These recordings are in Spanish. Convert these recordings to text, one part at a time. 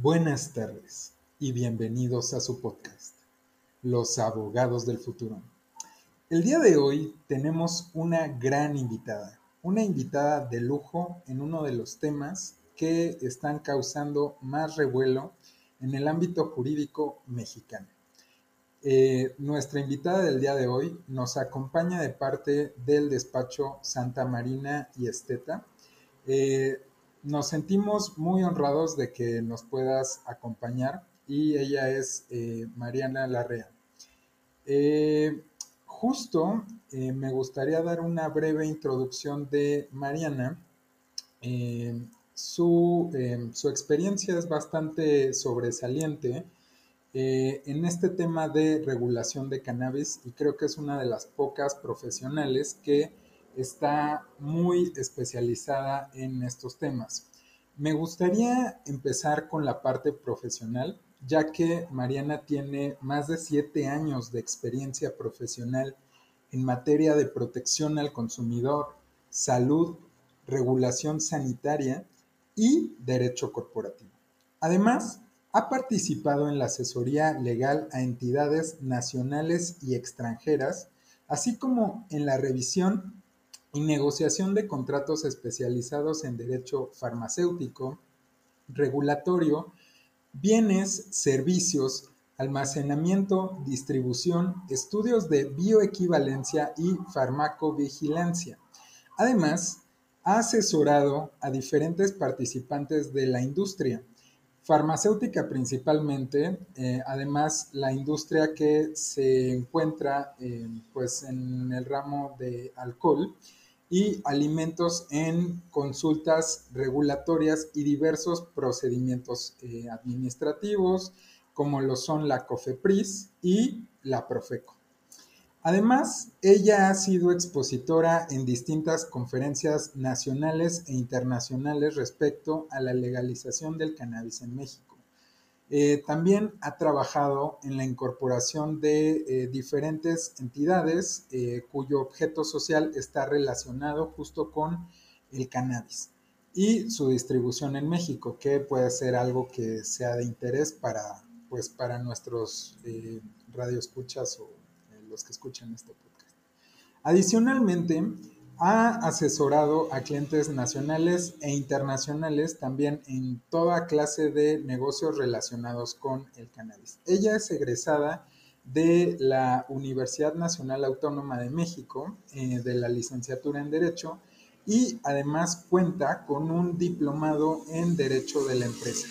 Buenas tardes y bienvenidos a su podcast, Los Abogados del Futuro. El día de hoy tenemos una gran invitada, una invitada de lujo en uno de los temas que están causando más revuelo en el ámbito jurídico mexicano. Eh, nuestra invitada del día de hoy nos acompaña de parte del despacho Santa Marina y Esteta. Eh, nos sentimos muy honrados de que nos puedas acompañar y ella es eh, Mariana Larrea. justo me gustaría dar una breve introducción de Mariana. Su, su, experiencia es bastante sobresaliente eh, en este tema de regulación de cannabis y creo que es una de las pocas profesionales que está muy especializada en estos temas. Me gustaría empezar con la parte profesional, ya que Mariana tiene más de siete años de experiencia profesional en materia de protección al consumidor, salud, regulación sanitaria y derecho corporativo. Además, ha participado en la asesoría legal a entidades nacionales y extranjeras, así como en la revisión y negociación de contratos especializados en derecho farmacéutico, regulatorio, bienes, servicios, almacenamiento, distribución, estudios de bioequivalencia y farmacovigilancia. Además, ha asesorado a diferentes participantes de la industria, farmacéutica principalmente, eh, además la industria que se encuentra eh, pues en el ramo de alcohol y alimentos en consultas regulatorias y diversos procedimientos eh, administrativos como lo son la COFEPRIS y la Profeco. Además, ella ha sido expositora en distintas conferencias nacionales e internacionales respecto a la legalización del cannabis en México. Eh, también ha trabajado en la incorporación de eh, diferentes entidades eh, cuyo objeto social está relacionado justo con el cannabis y su distribución en México, que puede ser algo que sea de interés para, pues, para nuestros radioescuchas o los que escuchan este podcast. Adicionalmente, ha asesorado a clientes nacionales e internacionales también en toda clase de negocios relacionados con el cannabis. Ella es egresada de la Universidad Nacional Autónoma de México, eh, de la licenciatura en Derecho, y además cuenta con un diplomado en Derecho de la Empresa.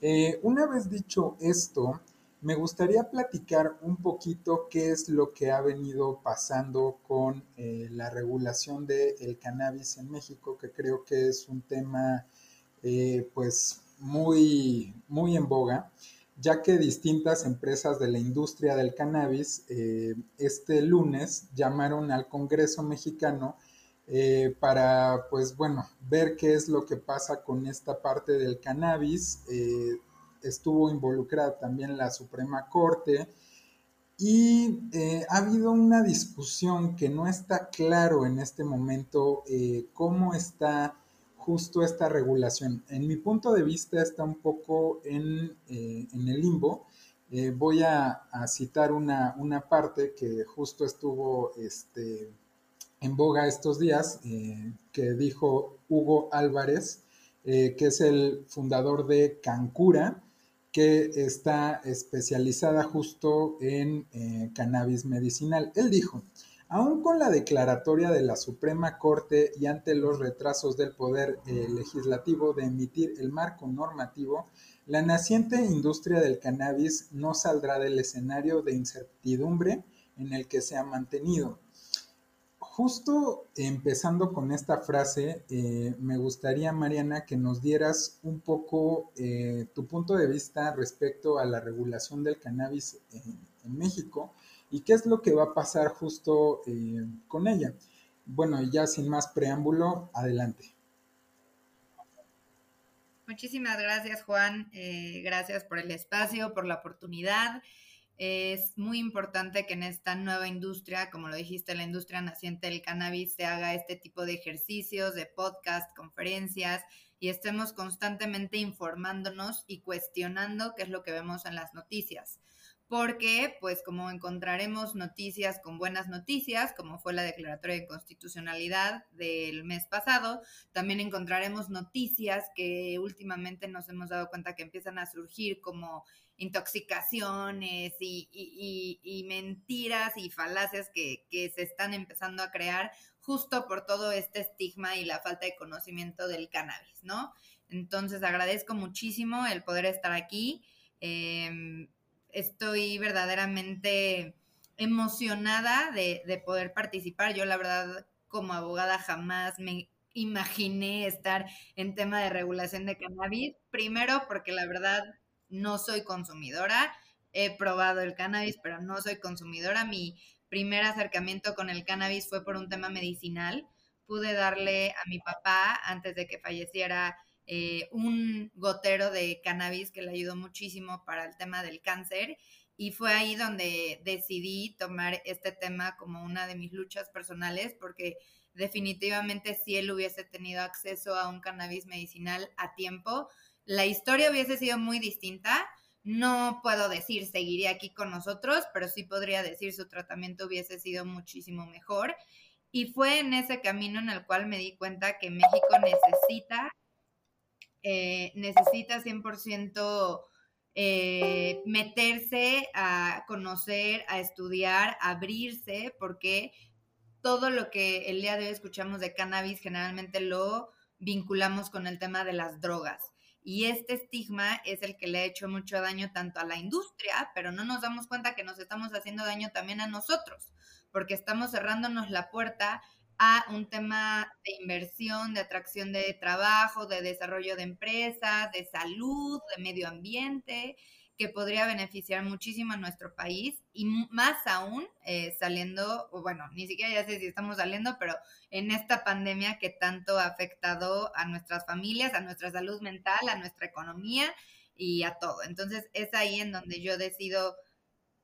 Eh, una vez dicho esto, me gustaría platicar un poquito qué es lo que ha venido pasando con eh, la regulación del cannabis en México, que creo que es un tema eh, pues muy, muy en boga, ya que distintas empresas de la industria del cannabis eh, este lunes llamaron al Congreso mexicano para, pues bueno, ver qué es lo que pasa con esta parte del cannabis estuvo involucrada también la Suprema Corte y eh, ha habido una discusión que no está claro en este momento eh, cómo está justo esta regulación. En mi punto de vista está un poco en, eh, el limbo. voy a, citar una, parte que justo estuvo este, en boga estos días, que dijo Hugo Álvarez, que es el fundador de Cancura, que está especializada justo en eh, cannabis medicinal. Él dijo, aún con la declaratoria de la Suprema Corte y ante los retrasos del Poder eh, Legislativo de emitir el marco normativo, la naciente industria del cannabis no saldrá del escenario de incertidumbre en el que se ha mantenido justo empezando con esta frase, eh, me gustaría, Mariana, que nos dieras un poco eh, tu punto de vista respecto a la regulación del cannabis en, México y qué es lo que va a pasar justo eh, con ella. Bueno, ya sin más preámbulo, adelante. Muchísimas gracias, Juan. gracias por el espacio, por la oportunidad. Es muy importante que en esta nueva industria, como lo dijiste, la industria naciente del cannabis, se haga este tipo de ejercicios, de podcast, conferencias y estemos constantemente informándonos y cuestionando qué es lo que vemos en las noticias. Porque pues como encontraremos noticias con buenas noticias, como fue la declaratoria de constitucionalidad del mes pasado, también encontraremos noticias que últimamente nos hemos dado cuenta que empiezan a surgir como intoxicaciones y, mentiras y falacias que, se están empezando a crear justo por todo este estigma y la falta de conocimiento del cannabis, ¿no? Entonces agradezco muchísimo el poder estar aquí. Eh, estoy verdaderamente emocionada de, poder participar. Yo la verdad como abogada jamás me imaginé estar en tema de regulación de cannabis. Primero porque la verdad no soy consumidora. He probado el cannabis, pero no soy consumidora. Mi primer acercamiento con el cannabis fue por un tema medicinal. Pude darle a mi papá, antes de que falleciera, eh, un gotero de cannabis que le ayudó muchísimo para el tema del cáncer y fue ahí donde decidí tomar este tema como una de mis luchas personales porque definitivamente si él hubiese tenido acceso a un cannabis medicinal a tiempo, la historia hubiese sido muy distinta. No puedo decir seguiría aquí con nosotros, pero sí podría decir su tratamiento hubiese sido muchísimo mejor. Y fue en ese camino en el cual me di cuenta que México necesita eh, necesita 100% eh, meterse a conocer, a estudiar, a abrirse, porque todo lo que el día de hoy escuchamos de cannabis generalmente lo vinculamos con el tema de las drogas. Y este estigma es el que le ha hecho mucho daño tanto a la industria, pero no nos damos cuenta que nos estamos haciendo daño también a nosotros, porque estamos cerrándonos la puerta a un tema de inversión, de atracción de trabajo, de desarrollo de empresas, de salud, de medio ambiente, que podría beneficiar muchísimo a nuestro país y más aún eh, saliendo, bueno, ni siquiera ya sé si estamos saliendo, pero en esta pandemia que tanto ha afectado a nuestras familias, a nuestra salud mental, a nuestra economía y a todo. Entonces es ahí en donde yo decido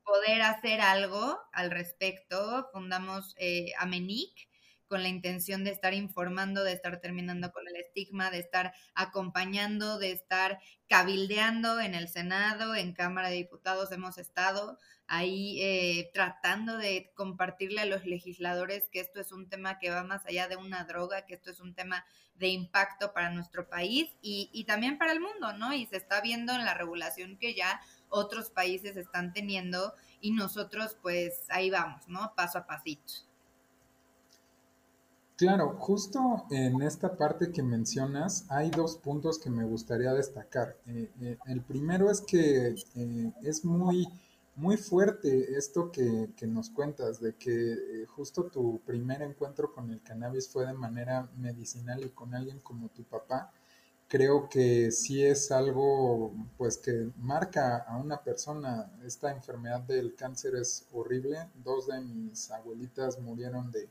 poder hacer algo al respecto. Fundamos eh, Amenic, con la intención de estar informando, de estar terminando con el estigma, de estar acompañando, de estar cabildeando en el Senado, en Cámara de Diputados hemos estado ahí eh, tratando de compartirle a los legisladores que esto es un tema que va más allá de una droga, que esto es un tema de impacto para nuestro país y, y también para el mundo, ¿no? Y se está viendo en la regulación que ya otros países están teniendo y nosotros pues ahí vamos, ¿no? Paso a pasito. Claro, justo en esta parte que mencionas hay dos puntos que me gustaría destacar. Eh, eh, el primero es que eh, es muy, muy fuerte esto que, que nos cuentas, de que justo tu primer encuentro con el cannabis fue de manera medicinal y con alguien como tu papá. Creo que sí es algo pues que marca a una persona. Esta enfermedad del cáncer es horrible. Dos de mis abuelitas murieron de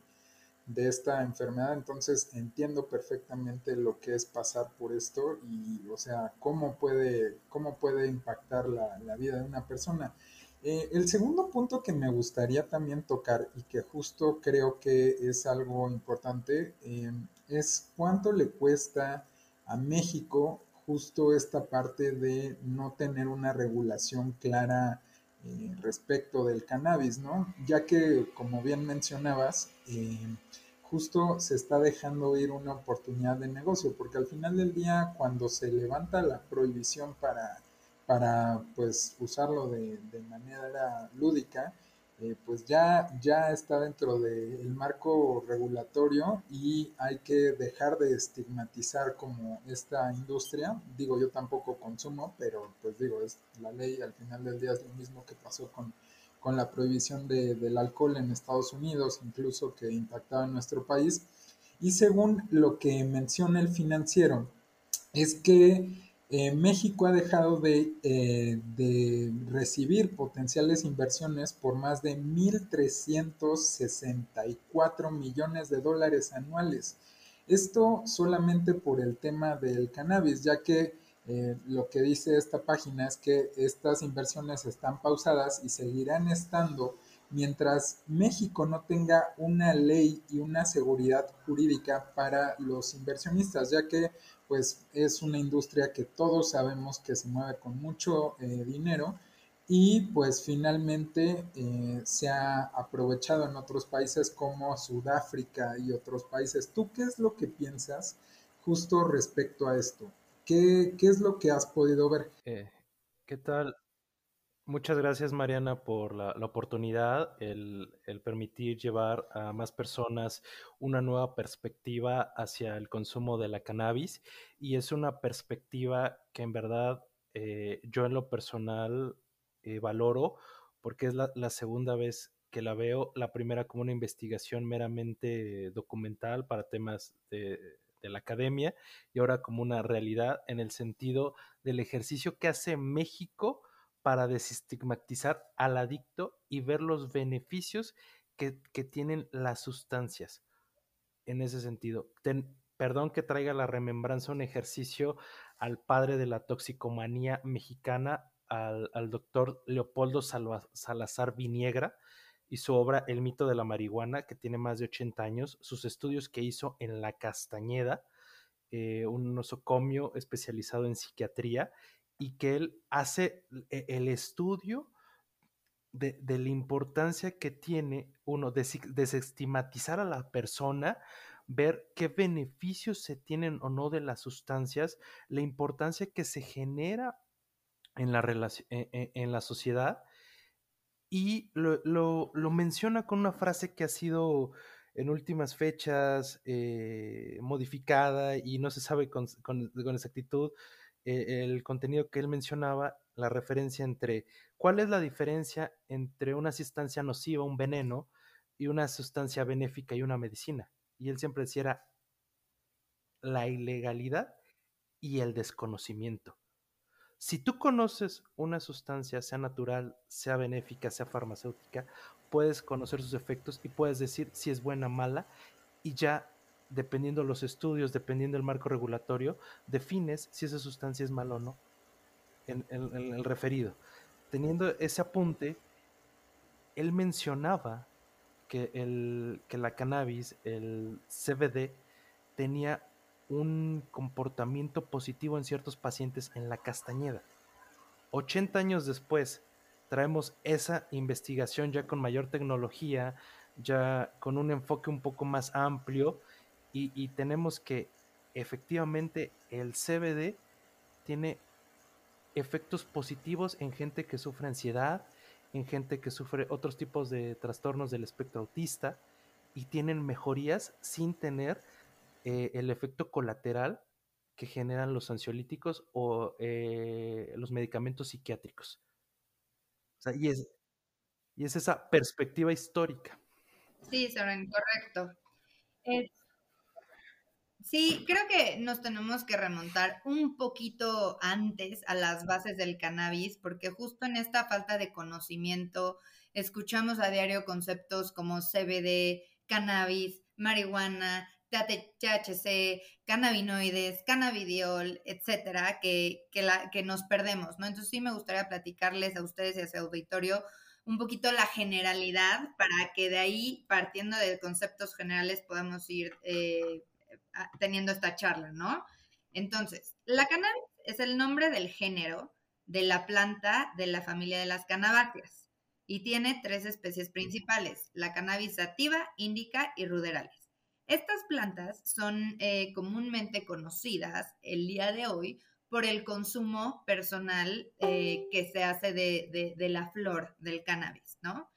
de esta enfermedad, entonces entiendo perfectamente lo que es pasar por esto y, o sea, cómo puede, cómo puede impactar la, vida de una persona. Eh, el segundo punto que me gustaría también tocar y que justo creo que es algo importante eh, es cuánto le cuesta a México justo esta parte de no tener una regulación clara eh, respecto del cannabis, ¿no? Ya que, como bien mencionabas, eh, justo se está dejando ir una oportunidad de negocio, porque al final del día, cuando se levanta la prohibición para, para pues, usarlo de, de manera lúdica, eh, pues ya, ya está dentro del marco regulatorio y hay que dejar de estigmatizar como esta industria. Digo, yo tampoco consumo, pero pues digo, es la ley al final del día es lo mismo que pasó con, con la prohibición de, del alcohol en Estados Unidos, incluso que impactaba en nuestro país. Y según lo que menciona el financiero, es que eh, México ha dejado de, eh, de, recibir potenciales inversiones por más de 1.364 millones de dólares anuales. Esto solamente por el tema del cannabis, ya que Eh, lo que dice esta página es que estas inversiones están pausadas y seguirán estando mientras México no tenga una ley y una seguridad jurídica para los inversionistas, ya que pues es una industria que todos sabemos que se mueve con mucho eh, dinero y pues finalmente eh, se ha aprovechado en otros países como Sudáfrica y otros países. ¿Tú qué es lo que piensas justo respecto a esto? ¿Qué, es lo que has podido ver? Eh, ¿Qué tal? Muchas gracias Mariana por la, oportunidad, el, permitir llevar a más personas una nueva perspectiva hacia el consumo de la cannabis y es una perspectiva que en verdad eh, yo en lo personal eh, valoro porque es la, segunda vez que la veo, la primera como una investigación meramente documental para temas de, de, la academia y ahora como una realidad en el sentido del ejercicio que hace México para desestigmatizar al adicto y ver los beneficios que, que tienen las sustancias. En ese sentido, perdón que traiga la remembranza un ejercicio al padre de la toxicomanía mexicana, al, doctor Leopoldo Salazar Viniegra y su obra El mito de la marihuana, que tiene más de 80 años, sus estudios que hizo en La Castañeda, eh, un nosocomio especializado en psiquiatría, y que él hace e, el estudio de, la importancia que tiene uno de desestigmatizar a la persona, ver qué beneficios se tienen o no de las sustancias, la importancia que se genera en la, e, e, en, la sociedad. Y lo, menciona con una frase que ha sido en últimas fechas eh, modificada y no se sabe con, exactitud eh, el contenido que él mencionaba, la referencia entre cuál es la diferencia entre una sustancia nociva, un veneno, y una sustancia benéfica y una medicina. Y él siempre decía la ilegalidad y el desconocimiento. Si tú conoces una sustancia, sea natural, sea benéfica, sea farmacéutica, puedes conocer sus efectos y puedes decir si es buena o mala y ya dependiendo los estudios, dependiendo del marco regulatorio, defines si esa sustancia es mala o no en, el referido. Teniendo ese apunte, él mencionaba que, el, que la cannabis, el CBD, tenía un comportamiento positivo en ciertos pacientes en la Castañeda. 80 años después, traemos esa investigación ya con mayor tecnología, ya con un enfoque un poco más amplio y, tenemos que efectivamente el CBD tiene efectos positivos en gente que sufre ansiedad, en gente que sufre otros tipos de trastornos del espectro autista y tienen mejorías sin tener eh, el efecto colateral que generan los ansiolíticos o eh, los medicamentos psiquiátricos. y, es, y es esa perspectiva histórica. Sí, Soren, correcto. Sí, creo que nos tenemos que remontar un poquito antes a las bases del cannabis, porque justo en esta falta de conocimiento escuchamos a diario conceptos como CBD, cannabis, marihuana, THC, cannabinoides, cannabidiol, etcétera, que, que, la, que nos perdemos, ¿no? Entonces sí me gustaría platicarles a ustedes y a su auditorio un poquito la generalidad para que de ahí, partiendo de conceptos generales, podamos ir eh, teniendo esta charla, ¿no? Entonces, la cannabis es el nombre del género de la planta de la familia de las cannabáceas y tiene tres especies principales, la cannabis sativa, índica y ruderales. Estas plantas son eh, comúnmente conocidas el día de hoy por el consumo personal eh, que se hace de, la flor del cannabis, ¿no?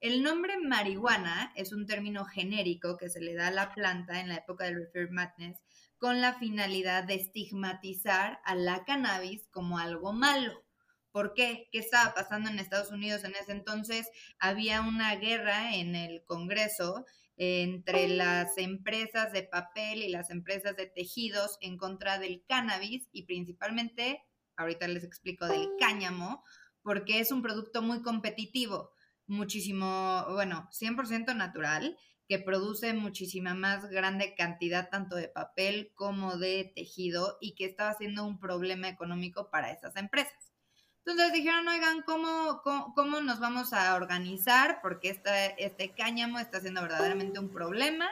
El nombre marihuana es un término genérico que se le da a la planta en la época del Refer Madness con la finalidad de estigmatizar a la cannabis como algo malo. ¿Por qué? ¿Qué estaba pasando en Estados Unidos en ese entonces? Había una guerra en el Congreso entre las empresas de papel y las empresas de tejidos en contra del cannabis y principalmente, ahorita les explico, del cáñamo, porque es un producto muy competitivo, muchísimo, bueno, 100% natural que produce muchísima más grande cantidad tanto de papel como de tejido y que estaba siendo un problema económico para esas empresas. Entonces dijeron, oigan, ¿cómo, cómo, nos vamos a organizar? Porque este cáñamo está siendo verdaderamente un problema.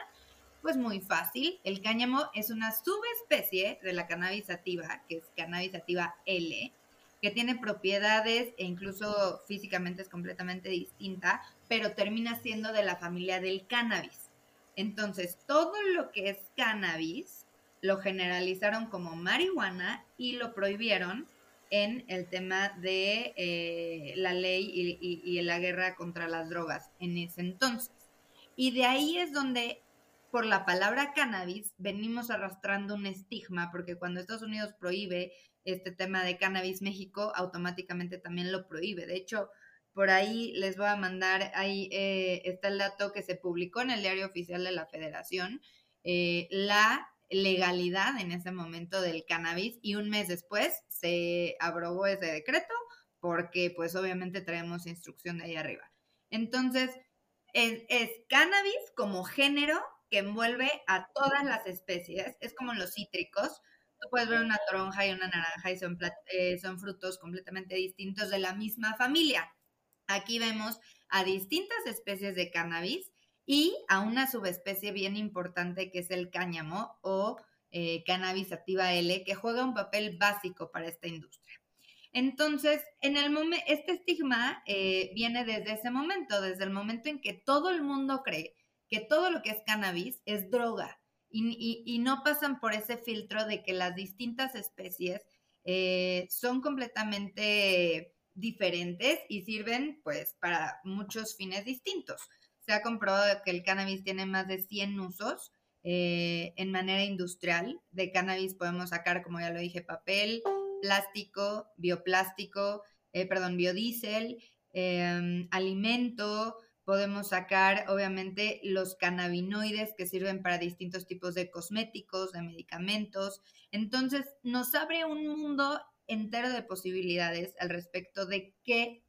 Pues muy fácil. El cáñamo es una subespecie de la cannabis sativa, que es cannabis sativa L, que tiene propiedades e incluso físicamente es completamente distinta, pero termina siendo de la familia del cannabis. Entonces, todo lo que es cannabis lo generalizaron como marihuana y lo prohibieron en el tema de eh, la ley y, y la guerra contra las drogas en ese entonces. Y de ahí es donde por la palabra cannabis venimos arrastrando un estigma, porque cuando Estados Unidos prohíbe este tema de cannabis, México automáticamente también lo prohíbe. De hecho, por ahí les voy a mandar, ahí eh, está el dato que se publicó en el diario oficial de la federación, eh, la legalidad en ese momento del cannabis y un mes después se abrogó ese decreto porque pues obviamente traemos instrucción de ahí arriba. Entonces, es, es cannabis como género que envuelve a todas las especies, es como los cítricos, tú puedes ver una toronja y una naranja y son, eh, son frutos completamente distintos de la misma familia. Aquí vemos a distintas especies de cannabis y a una subespecie bien importante que es el cáñamo o eh, cannabis activa L, que juega un papel básico para esta industria. Entonces, en el momento, este estigma eh, viene desde ese momento, desde el momento en que todo el mundo cree que todo lo que es cannabis es droga y, no pasan por ese filtro de que las distintas especies eh, son completamente diferentes y sirven pues para muchos fines distintos. Se ha comprobado que el cannabis tiene más de 100 usos eh, en manera industrial. De cannabis podemos sacar, como ya lo dije, papel, plástico, bioplástico, eh, perdón, biodiesel, alimento, podemos sacar obviamente los cannabinoides que sirven para distintos tipos de cosméticos, de medicamentos. Entonces nos abre un mundo entero de posibilidades al respecto de qué,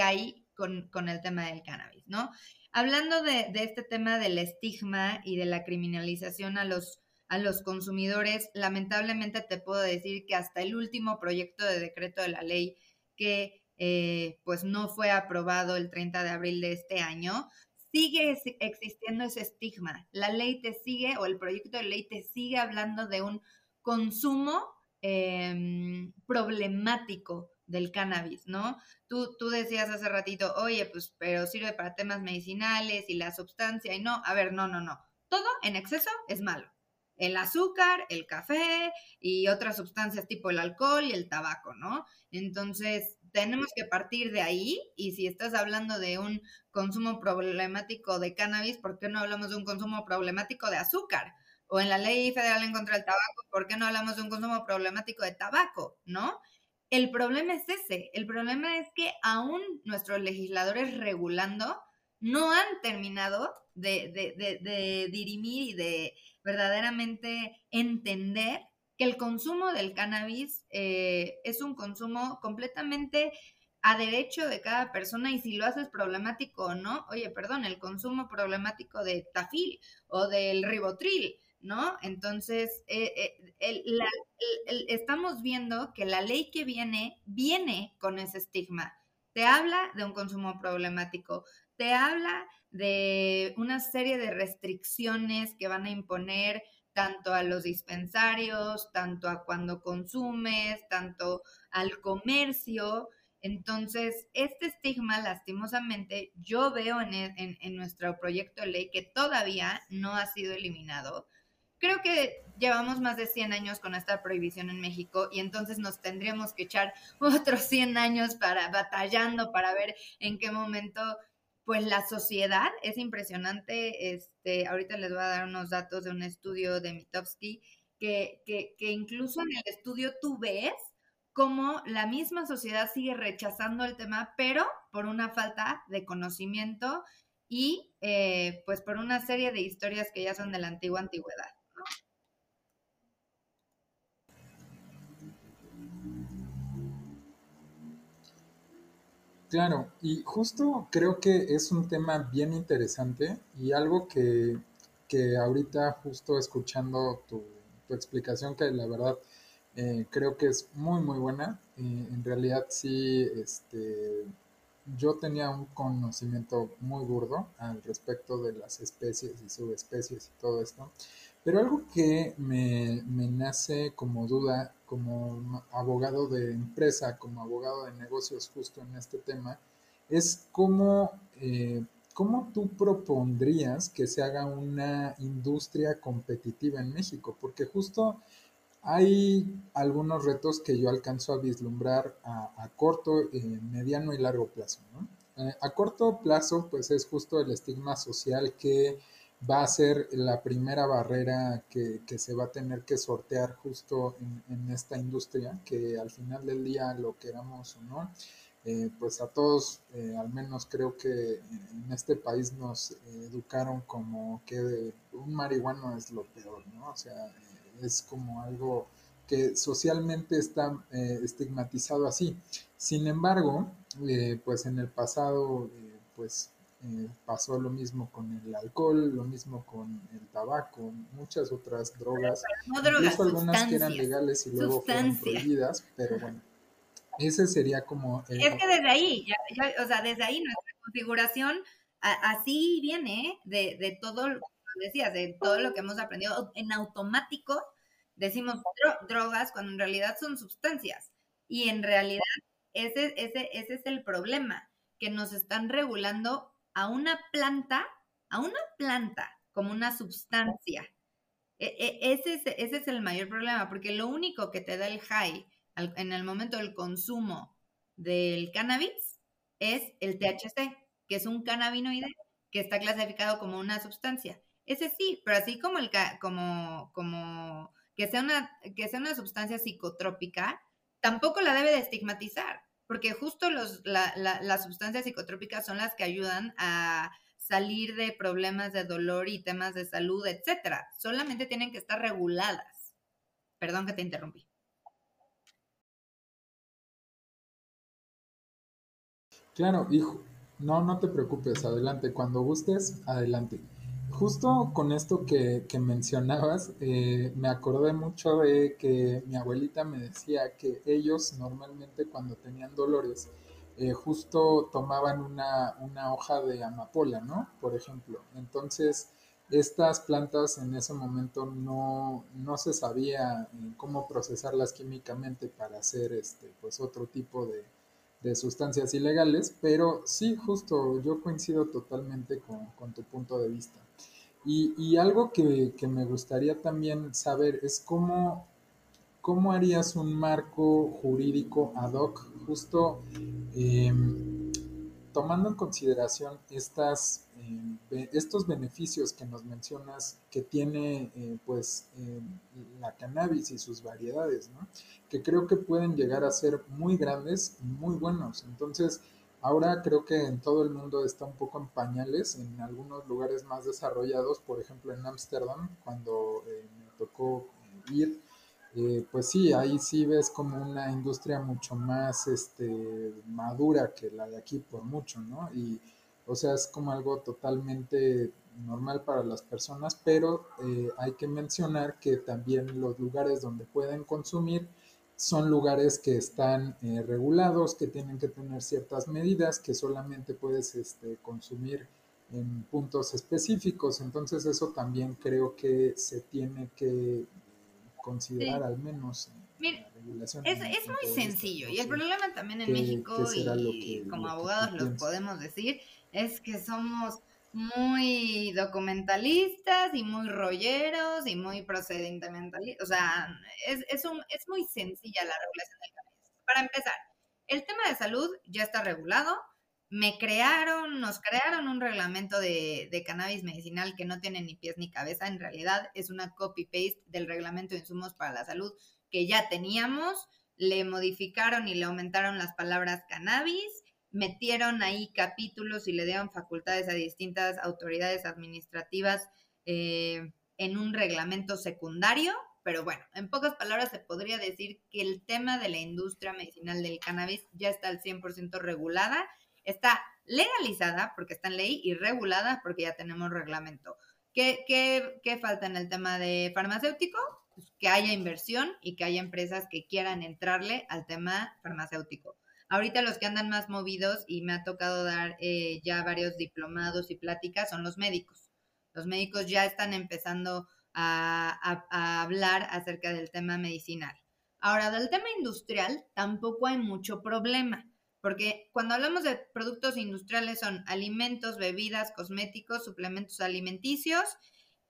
hay con, el tema del cannabis, ¿no? Hablando de, este tema del estigma y de la criminalización a los, a los consumidores, lamentablemente te puedo decir que hasta el último proyecto de decreto de la ley que eh, pues no fue aprobado el 30 de abril de este año, sigue existiendo ese estigma. La ley te sigue o el proyecto de ley te sigue hablando de un consumo em, problemático del cannabis, ¿no? Tú, tú decías hace ratito, oye, pues, pero sirve para temas medicinales y la sustancia, y no, a ver, no, no, no. Todo en exceso es malo el azúcar, el café y otras sustancias tipo el alcohol y el tabaco, ¿no? Entonces, tenemos que partir de ahí y si estás hablando de un consumo problemático de cannabis, ¿por qué no hablamos de un consumo problemático de azúcar? O en la ley federal en contra del tabaco, ¿por qué no hablamos de un consumo problemático de tabaco? ¿No? El problema es ese, el problema es que aún nuestros legisladores regulando no han terminado de, de, de dirimir y de verdaderamente entender que el consumo del cannabis eh, es un consumo completamente a derecho de cada persona y si lo haces problemático o no, oye, perdón, el consumo problemático de tafil o del ribotril, ¿no? Entonces, eh, eh, estamos viendo que la ley que viene, viene con ese estigma. Te habla de un consumo problemático, te habla de una serie de restricciones que van a imponer tanto a los dispensarios, tanto a cuando consumes, tanto al comercio. Entonces, este estigma, lastimosamente, yo veo en, en, nuestro proyecto de ley que todavía no ha sido eliminado. Creo que llevamos más de 100 años con esta prohibición en México y entonces nos tendríamos que echar otros 100 años para batallando para ver en qué momento pues la sociedad es impresionante. Este, ahorita les voy a dar unos datos de un estudio de Mitofsky, que, que, que incluso en el estudio tú ves cómo la misma sociedad sigue rechazando el tema, pero por una falta de conocimiento y eh, pues por una serie de historias que ya son de la antigua antigüedad. Claro, y justo creo que es un tema bien interesante y algo que, que ahorita justo escuchando tu, tu explicación, que la verdad eh, creo que es muy, muy buena. Eh, en realidad sí, este, yo tenía un conocimiento muy burdo al respecto de las especies y subespecies y todo esto. Pero algo que me, me nace como duda, como abogado de empresa, como abogado de negocios justo en este tema, es cómo, eh, cómo tú propondrías que se haga una industria competitiva en México, porque justo hay algunos retos que yo alcanzo a vislumbrar a, corto, eh, mediano y largo plazo. ¿no? Eh, a corto plazo, pues es justo el estigma social que va a ser la primera barrera que, se va a tener que sortear justo en, esta industria, que al final del día lo queramos o no, eh, pues a todos, al menos creo que en este país nos educaron como que un marihuano es lo peor, ¿no? O sea, es como algo que socialmente está eh, estigmatizado así. Sin embargo, eh, pues en el pasado, eh, pasó lo mismo con el alcohol, lo mismo con el tabaco, muchas otras drogas, no drogas incluso algunas que eran legales y luego fueron prohibidas, pero bueno, ese sería como... es que desde ahí, o sea, desde ahí nuestra configuración así viene de, de todo, decías, de todo lo que hemos aprendido. En automático, decimos drogas cuando en realidad son sustancias. Y en realidad ese, ese, ese es el problema, que nos están regulando a una planta, a una planta como una sustancia. E, e, ese, es, ese es el mayor problema, porque lo único que te da el high en el momento del consumo del cannabis es el THC, que es un cannabinoide que está clasificado como una sustancia. Ese sí, pero así como el como como que sea una que sea una sustancia psicotrópica, tampoco la debe de estigmatizar, porque justo los las sustancias psicotrópicas son las que ayudan a salir de problemas de dolor y temas de salud, etcétera. Solamente tienen que estar reguladas. Perdón que te interrumpí. Claro, hijo. No, no te preocupes, adelante. Cuando gustes, adelante. Justo con esto que, mencionabas, eh, me acordé mucho de que mi abuelita me decía que ellos normalmente cuando tenían dolores, eh, justo tomaban una, hoja de amapola, ¿no? Por ejemplo. Entonces, estas plantas en ese momento no, se sabía eh, cómo procesarlas químicamente para hacer este, pues otro tipo de, de sustancias ilegales, pero sí, justo yo coincido totalmente con, tu punto de vista. Y, algo que, me gustaría también saber es cómo, cómo harías un marco jurídico ad hoc, justo em, tomando en consideración estas estos beneficios que nos mencionas que tiene eh, pues eh, la cannabis y sus variedades, ¿no? que creo que pueden llegar a ser muy grandes y muy buenos. Entonces, ahora creo que en todo el mundo está un poco en pañales, en algunos lugares más desarrollados, por ejemplo en Ámsterdam, cuando eh, me tocó ir, pues sí, ahí sí ves como una industria mucho más este, madura que la de aquí por mucho, ¿no? Y, o sea, es como algo totalmente normal para las personas, pero eh, hay que mencionar que también los lugares donde pueden consumir son lugares que están eh, regulados, que tienen que tener ciertas medidas, que solamente puedes este, consumir en puntos específicos. Entonces eso también creo que se tiene que considerar al menos. la regulación es, es muy sencillo y el problema también en México y como abogados lo podemos decir es que somos muy documentalistas y muy rolleros y muy procedimentalistas. O sea, es, es, un, es muy sencilla la regulación del cannabis. Para empezar, el tema de salud ya está regulado. Me crearon, nos crearon un reglamento de, de cannabis medicinal que no tiene ni pies ni cabeza. En realidad es una copy-paste del reglamento de insumos para la salud que ya teníamos. Le modificaron y le aumentaron las palabras cannabis metieron ahí capítulos y le dieron facultades a distintas autoridades administrativas eh, en un reglamento secundario, pero bueno, en pocas palabras se podría decir que el tema de la industria medicinal del cannabis ya está al 100% regulada, está legalizada porque está en ley y regulada porque ya tenemos reglamento. ¿Qué, qué, qué falta en el tema de farmacéutico? Pues que haya inversión y que haya empresas que quieran entrarle al tema farmacéutico. Ahorita los que andan más movidos y me ha tocado dar eh, ya varios diplomados y pláticas son los médicos. Los médicos ya están empezando a, a, hablar acerca del tema medicinal. Ahora, del tema industrial tampoco hay mucho problema, porque cuando hablamos de productos industriales son alimentos, bebidas, cosméticos, suplementos alimenticios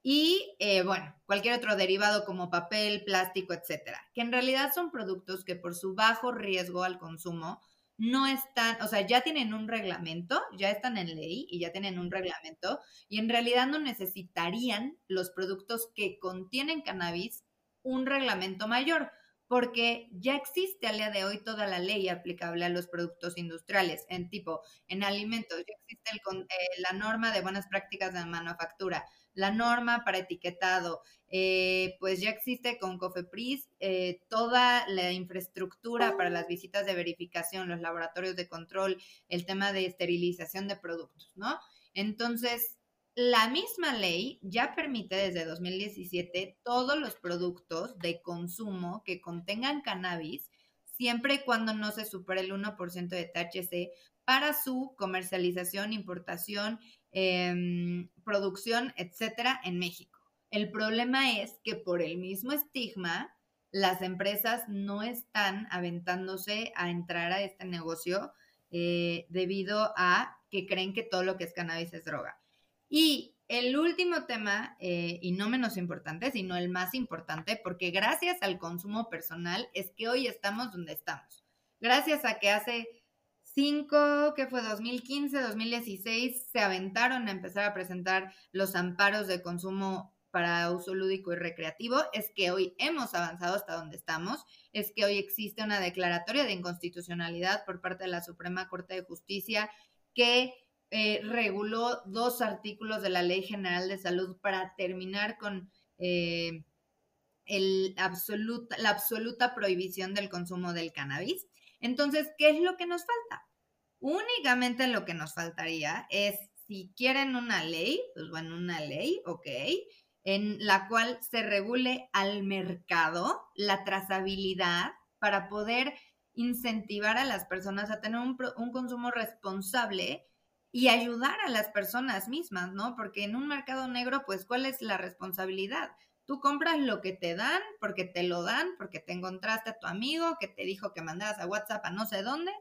y, eh, bueno, cualquier otro derivado como papel, plástico, etcétera, que en realidad son productos que por su bajo riesgo al consumo no están, o sea, ya tienen un reglamento, ya están en ley y ya tienen un reglamento y en realidad no necesitarían los productos que contienen cannabis un reglamento mayor porque ya existe al día de hoy toda la ley aplicable a los productos industriales, en tipo, en alimentos, ya existe eh, la norma de buenas prácticas de manufactura, la norma para etiquetado, eh, pues ya existe con COFEPRIS eh, toda la infraestructura para las visitas de verificación, los laboratorios de control, el tema de esterilización de productos, ¿no? Entonces, la misma ley ya permite desde 2017 todos los productos de consumo que contengan cannabis, siempre y cuando no se supere el 1% de THC, para su comercialización, importación, em, producción, etcétera, en México. El problema es que por el mismo estigma, las empresas no están aventándose a entrar a este negocio eh, debido a que creen que todo lo que es cannabis es droga. Y el último tema, eh, y no menos importante, sino el más importante, porque gracias al consumo personal es que hoy estamos donde estamos. Gracias a que hace cinco, que fue 2015, 2016, se aventaron a empezar a presentar los amparos de consumo para uso lúdico y recreativo, es que hoy hemos avanzado hasta donde estamos, es que hoy existe una declaratoria de inconstitucionalidad por parte de la Suprema Corte de Justicia que eh, reguló dos artículos de la Ley General de Salud para terminar con eh, el absoluta, la absoluta prohibición del consumo del cannabis. Entonces, ¿qué es lo que nos falta? Únicamente lo que nos faltaría es, si quieren una ley, pues bueno, una ley, ok, en la cual se regule al mercado la trazabilidad para poder incentivar a las personas a tener un, un consumo responsable y ayudar a las personas mismas, ¿no? Porque en un mercado negro, pues, ¿cuál es la responsabilidad? Tú compras lo que te dan, porque te lo dan, porque te encontraste a tu amigo que te dijo que mandaras a WhatsApp a no sé dónde,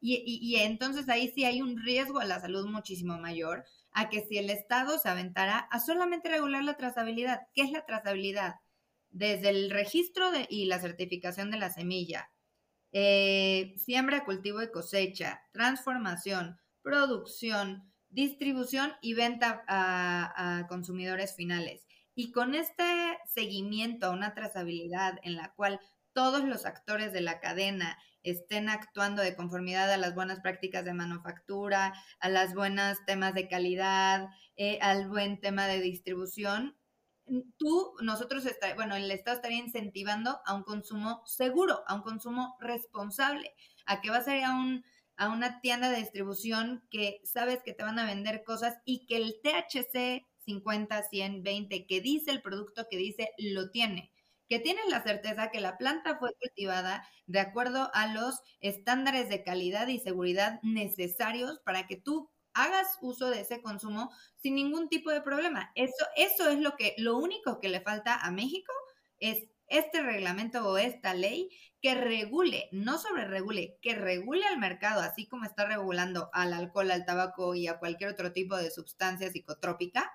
y, y, entonces ahí sí hay un riesgo a la salud muchísimo mayor a que si el Estado se aventara a solamente regular la trazabilidad. ¿Qué es la trazabilidad? Desde el registro de, y la certificación de la semilla, eh, siembra, cultivo y cosecha, transformación, producción, distribución y venta a, consumidores finales. Y con este seguimiento a una trazabilidad en la cual todos los actores de la cadena estén actuando de conformidad a las buenas prácticas de manufactura, a las buenas temas de calidad, eh, al buen tema de distribución, tú, nosotros, está, bueno, el Estado estaría incentivando a un consumo seguro, a un consumo responsable, a que va a ser a un a una tienda de distribución que sabes que te van a vender cosas y que el THC 50, 100, 20 que dice el producto que dice lo tiene que tienes la certeza que la planta fue cultivada de acuerdo a los estándares de calidad y seguridad necesarios para que tú hagas uso de ese consumo sin ningún tipo de problema. Eso, eso es lo que, lo único que le falta a México es este reglamento o esta ley que regule, no sobre regule, que regule al mercado, así como está regulando al alcohol, al tabaco y a cualquier otro tipo de sustancia psicotrópica,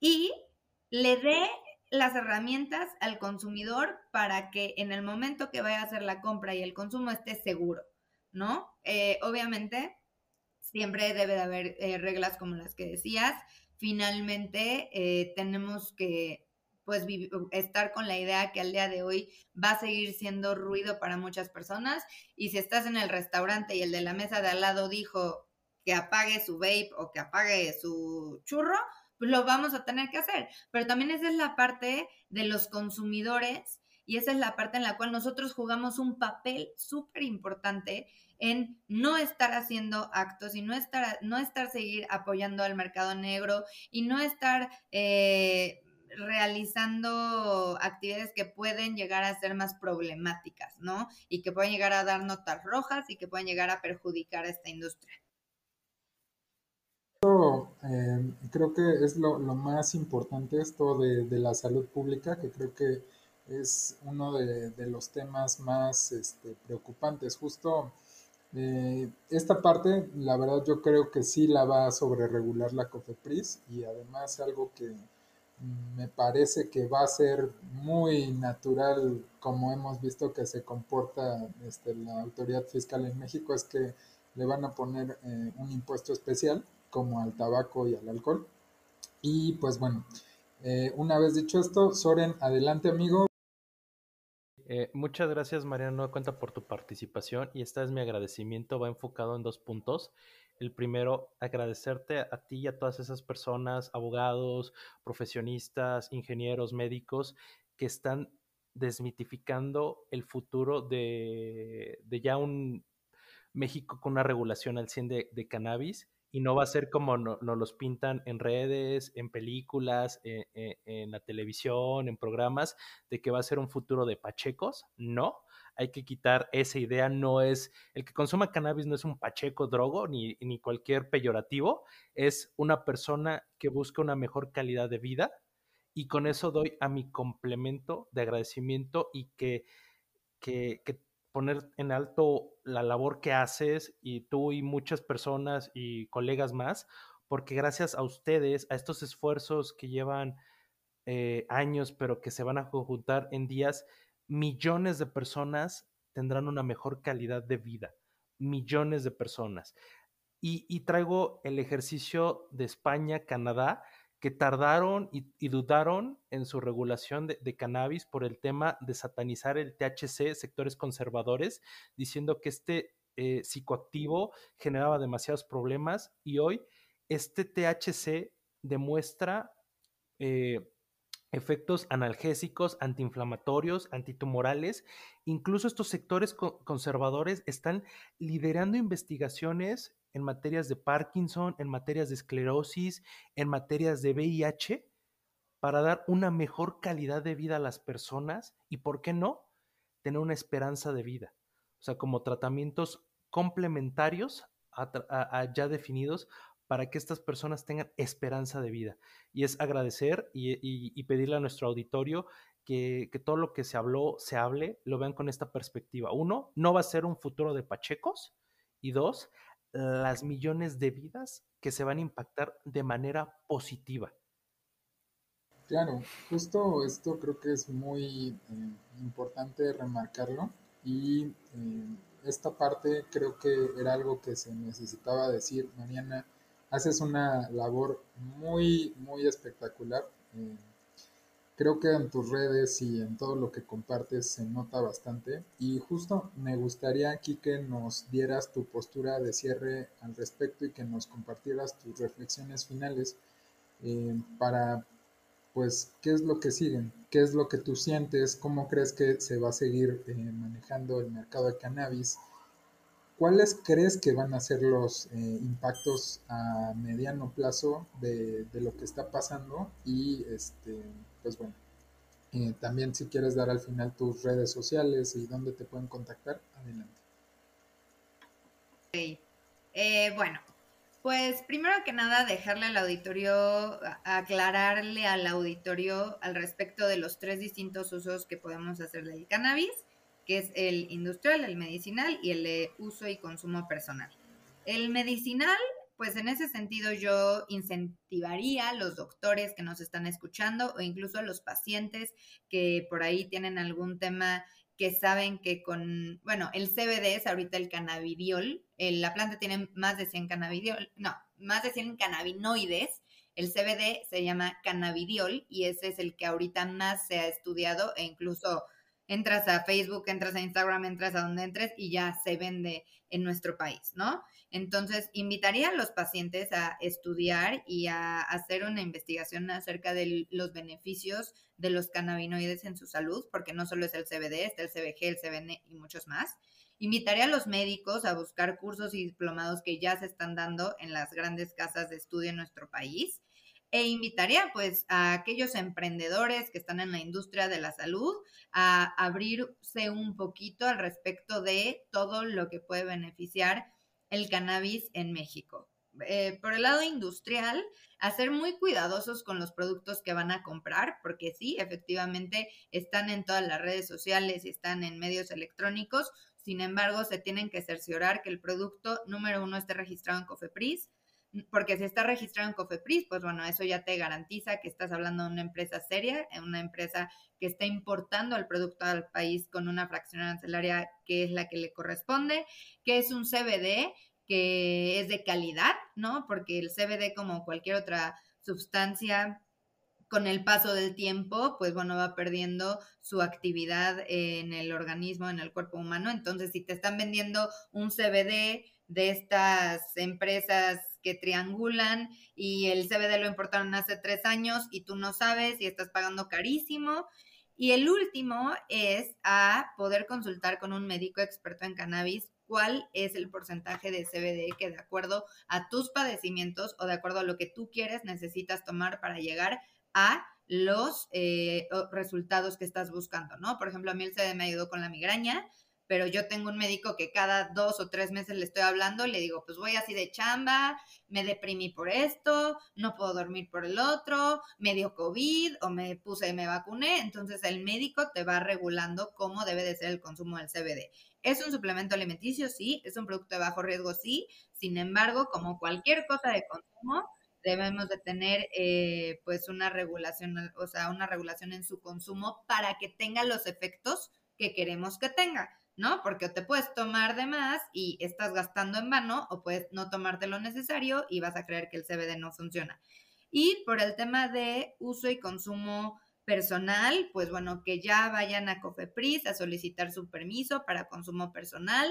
y le dé las herramientas al consumidor para que en el momento que vaya a hacer la compra y el consumo esté seguro, ¿no? Eh, obviamente, siempre debe de haber eh, reglas como las que decías. Finalmente, eh, tenemos que pues estar con la idea que al día de hoy va a seguir siendo ruido para muchas personas y si estás en el restaurante y el de la mesa de al lado dijo que apague su vape o que apague su churro, pues lo vamos a tener que hacer. Pero también esa es la parte de los consumidores y esa es la parte en la cual nosotros jugamos un papel súper importante en no estar haciendo actos y no estar, no estar seguir apoyando al mercado negro y no estar eh, realizando actividades que pueden llegar a ser más problemáticas, ¿no? Y que pueden llegar a dar notas rojas y que pueden llegar a perjudicar a esta industria. Eh, creo que es lo, más importante esto de, la salud pública, que creo que es uno de, los temas más este, preocupantes. Justo eh, esta parte, la verdad, yo creo que sí la va a sobreregular la COFEPRIS y además algo que me parece que va a ser muy natural, como hemos visto que se comporta este, la autoridad fiscal en México, es que le van a poner eh, un impuesto especial, como al tabaco y al alcohol. Y pues bueno, eh, una vez dicho esto, Soren, adelante amigo. Eh, muchas gracias, Mariano Cuenta por tu participación y este es mi agradecimiento. Va enfocado en dos puntos. El primero, agradecerte a ti y a todas esas personas, abogados, profesionistas, ingenieros, médicos, que están desmitificando el futuro de, ya un México con una regulación al 100 de cannabis y no va a ser como nos los pintan en redes, en películas, e, e, en, la televisión, en programas, de que va a ser un futuro de pachecos. No, hay que quitar esa idea. No es, el que consuma cannabis no es un pacheco drogo ni, ni cualquier peyorativo, es una persona que busca una mejor calidad de vida y con eso doy a mi complemento de agradecimiento y que, que, poner en alto la labor que haces y tú y muchas personas y colegas más, porque gracias a ustedes, a estos esfuerzos que llevan eh, años, pero que se van a conjuntar en días, millones de personas tendrán una mejor calidad de vida, millones de personas. Y, y traigo el ejercicio de España, Canadá, que tardaron y, dudaron en su regulación de, cannabis por el tema de satanizar el THC, sectores conservadores, diciendo que este eh, psicoactivo generaba demasiados problemas y hoy este THC demuestra eh, efectos analgésicos, antiinflamatorios, antitumorales. Incluso estos sectores conservadores están liderando investigaciones en materias de Parkinson, en materias de esclerosis, en materias de VIH, para dar una mejor calidad de vida a las personas y, ¿por qué no?, tener una esperanza de vida. O sea, como tratamientos complementarios ya definidos para que estas personas tengan esperanza de vida. Y es agradecer y, pedirle a nuestro auditorio que, que, todo lo que se habló, se hable, lo vean con esta perspectiva. Uno, no va a ser un futuro de pachecos. Y dos, las millones de vidas que se van a impactar de manera positiva. Claro, justo esto creo que es muy eh, importante remarcarlo y eh, esta parte creo que era algo que se necesitaba decir. Mariana, haces una labor muy, muy espectacular. Eh, creo que en tus redes y en todo lo que compartes se nota bastante. Y justo me gustaría aquí que nos dieras tu postura de cierre al respecto y que nos compartieras tus reflexiones finales eh, para, pues, qué es lo que siguen, qué es lo que tú sientes, cómo crees que se va a seguir eh, manejando el mercado de cannabis. ¿Cuáles crees que van a ser los eh, impactos a mediano plazo de, lo que está pasando? Y este, pues bueno, eh, también si quieres dar al final tus redes sociales y dónde te pueden contactar, adelante. Eh, bueno, pues primero que nada dejarle al auditorio, aclararle al auditorio al respecto de los tres distintos usos que podemos hacer del cannabis, que es el industrial, el medicinal y el de uso y consumo personal. El medicinal pues en ese sentido yo incentivaría a los doctores que nos están escuchando o incluso a los pacientes que por ahí tienen algún tema que saben que con, bueno, el CBD es ahorita el cannabidiol, la planta tiene más de 100 cannabidiol, no, más de 100 cannabinoides, el CBD se llama cannabidiol y ese es el que ahorita más se ha estudiado e incluso entras a Facebook, entras a Instagram, entras a donde entres y ya se vende en nuestro país, ¿no? Entonces, invitaría a los pacientes a estudiar y a hacer una investigación acerca de los beneficios de los cannabinoides en su salud, porque no solo es el CBD, está el CBG, el CBN y muchos más. Invitaría a los médicos a buscar cursos y diplomados que ya se están dando en las grandes casas de estudio en nuestro país e invitaría pues a aquellos emprendedores que están en la industria de la salud a abrirse un poquito al respecto de todo lo que puede beneficiar el cannabis en México. Eh, por el lado industrial, a ser muy cuidadosos con los productos que van a comprar, porque sí, efectivamente están en todas las redes sociales y están en medios electrónicos. Sin embargo, se tienen que cerciorar que el producto número uno esté registrado en Cofepris, porque si está registrado en Cofepris, pues bueno, eso ya te garantiza que estás hablando de una empresa seria, una empresa que está importando el producto al país con una fracción arancelaria que es la que le corresponde, que es un CBD que es de calidad, ¿no? Porque el CBD, como cualquier otra sustancia, con el paso del tiempo, pues bueno, va perdiendo su actividad en el organismo, en el cuerpo humano. Entonces, si te están vendiendo un CBD de estas empresas que triangulan y el CBD lo importaron hace tres años y tú no sabes y estás pagando carísimo. Y el último es a poder consultar con un médico experto en cannabis cuál es el porcentaje de CBD que de acuerdo a tus padecimientos o de acuerdo a lo que tú quieres necesitas tomar para llegar a los eh, resultados que estás buscando, ¿no? Por ejemplo, a mí el CBD me ayudó con la migraña, pero yo tengo un médico que cada dos o tres meses le estoy hablando y le digo, pues voy así de chamba, me deprimí por esto, no puedo dormir por el otro, me dio COVID o me puse, me vacuné, entonces el médico te va regulando cómo debe de ser el consumo del CBD. ¿Es un suplemento alimenticio? Sí. ¿Es un producto de bajo riesgo? Sí. Sin embargo, como cualquier cosa de consumo, debemos de tener eh, pues una regulación, o sea, una regulación en su consumo para que tenga los efectos que queremos que tenga. ¿No? Porque te puedes tomar de más y estás gastando en vano o puedes no tomarte lo necesario y vas a creer que el CBD no funciona. Y por el tema de uso y consumo personal, pues bueno, que ya vayan a Cofepris a solicitar su permiso para consumo personal,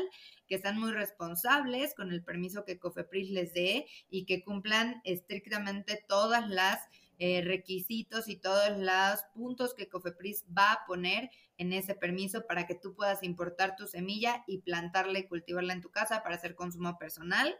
que sean muy responsables con el permiso que Cofepris les dé y que cumplan estrictamente todas las eh, requisitos y todos los puntos que Cofepris va a poner en ese permiso para que tú puedas importar tu semilla y plantarla y cultivarla en tu casa para hacer consumo personal.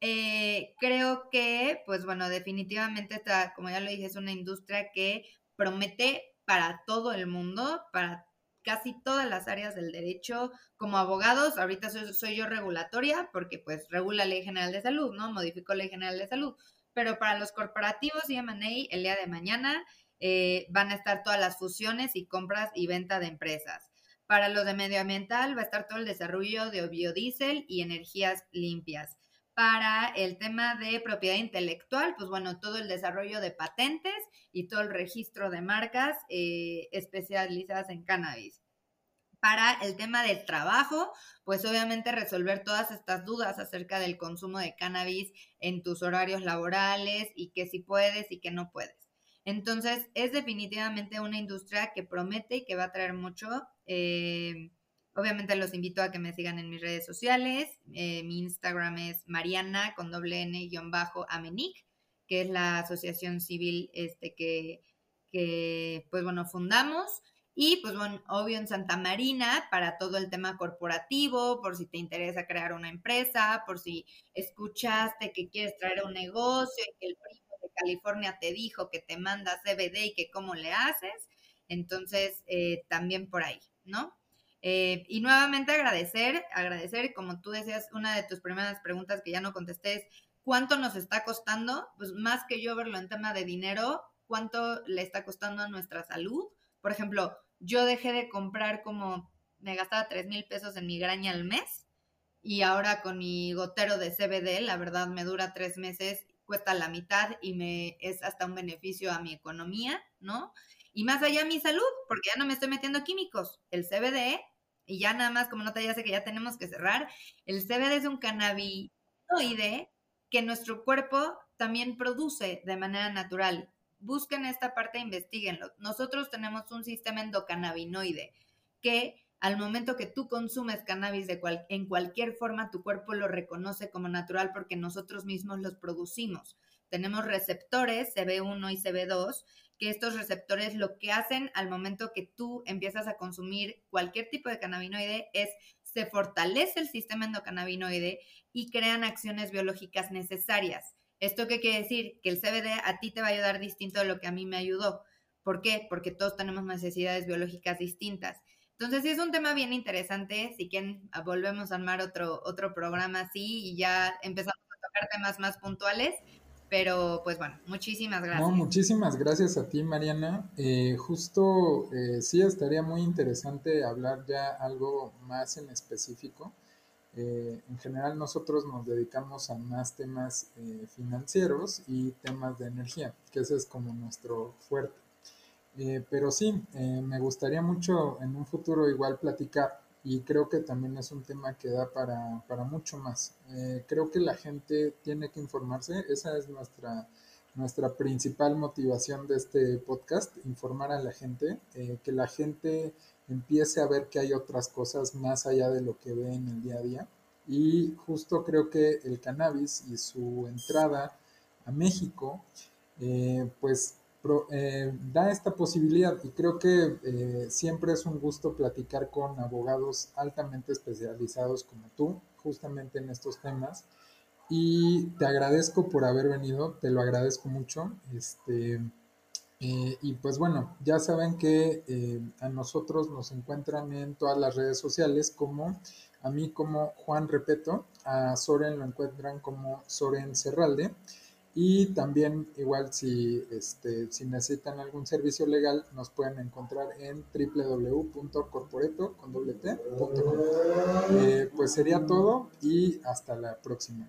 Eh, creo que, pues bueno, definitivamente esta, como ya lo dije, es una industria que promete para todo el mundo, para casi todas las áreas del derecho. Como abogados, ahorita soy, soy yo regulatoria porque pues regula Ley General de Salud, ¿no? Modificó Ley General de Salud pero para los corporativos y M&A el día de mañana eh, van a estar todas las fusiones y compras y venta de empresas. Para los de medioambiental va a estar todo el desarrollo de biodiesel y energías limpias. Para el tema de propiedad intelectual, pues bueno, todo el desarrollo de patentes y todo el registro de marcas eh, especializadas en cannabis para el tema del trabajo, pues obviamente resolver todas estas dudas acerca del consumo de cannabis en tus horarios laborales y que si puedes y que no puedes. Entonces, es definitivamente una industria que promete y que va a traer mucho. Eh, obviamente los invito a que me sigan en mis redes sociales. Eh, mi Instagram es Mariana con doble N bajo Amenic, que es la asociación civil este, que, que, pues bueno, fundamos. Y pues bueno, obvio en Santa Marina para todo el tema corporativo, por si te interesa crear una empresa, por si escuchaste que quieres traer un negocio y que el primo de California te dijo que te manda CBD y que cómo le haces. Entonces, eh, también por ahí, ¿no? Eh, y nuevamente agradecer, agradecer, como tú decías, una de tus primeras preguntas que ya no contesté es, ¿cuánto nos está costando? Pues más que yo verlo en tema de dinero, ¿cuánto le está costando a nuestra salud? Por ejemplo, yo dejé de comprar como, me gastaba 3 mil pesos en migraña al mes y ahora con mi gotero de CBD, la verdad me dura tres meses, cuesta la mitad y me es hasta un beneficio a mi economía, ¿no? Y más allá mi salud, porque ya no me estoy metiendo químicos. El CBD, y ya nada más como nota ya sé que ya tenemos que cerrar, el CBD es un cannabinoide que nuestro cuerpo también produce de manera natural busquen esta parte e investiguenlo. Nosotros tenemos un sistema endocannabinoide. que al momento que tú consumes cannabis de en cualquier forma, tu cuerpo lo reconoce como natural porque nosotros mismos los producimos. Tenemos receptores, CB1 y CB2, que estos receptores lo que hacen al momento que tú empiezas a consumir cualquier tipo de cannabinoide es se fortalece el sistema endocannabinoide y crean acciones biológicas necesarias. ¿Esto qué quiere decir? Que el CBD a ti te va a ayudar distinto de lo que a mí me ayudó. ¿Por qué? Porque todos tenemos necesidades biológicas distintas. Entonces, sí es un tema bien interesante. Si quieren, ah, volvemos a armar otro, otro programa así y ya empezamos a tocar temas más puntuales. Pero, pues bueno, muchísimas gracias. No, muchísimas gracias a ti, Mariana. Eh, justo eh, sí estaría muy interesante hablar ya algo más en específico. Eh, en general nosotros nos dedicamos a más temas financieros y temas de energía, que ese es como nuestro fuerte. Eh, pero sí, eh, me gustaría mucho en un futuro igual platicar y creo que también es un tema que da para, para mucho más. Eh, creo que la gente tiene que informarse, esa es nuestra, nuestra principal motivación de este podcast, informar a la gente, que la gente empiece a ver que hay otras cosas más allá de lo que ve en el día a día. Y justo creo que el cannabis y su entrada a México, pues eh, da esta posibilidad y creo que eh, siempre es un gusto platicar con abogados altamente especializados como tú, justamente en estos temas. Y te agradezco por haber venido, te lo agradezco mucho. Este, eh, y pues bueno, ya saben que a nosotros nos encuentran en todas las redes sociales como a mí como Juan Repeto, a Soren lo encuentran como Soren Cerralde. Y también, igual, si, este, si necesitan algún servicio legal, nos pueden encontrar en www.corporeto.com. Eh, pues sería todo y hasta la próxima.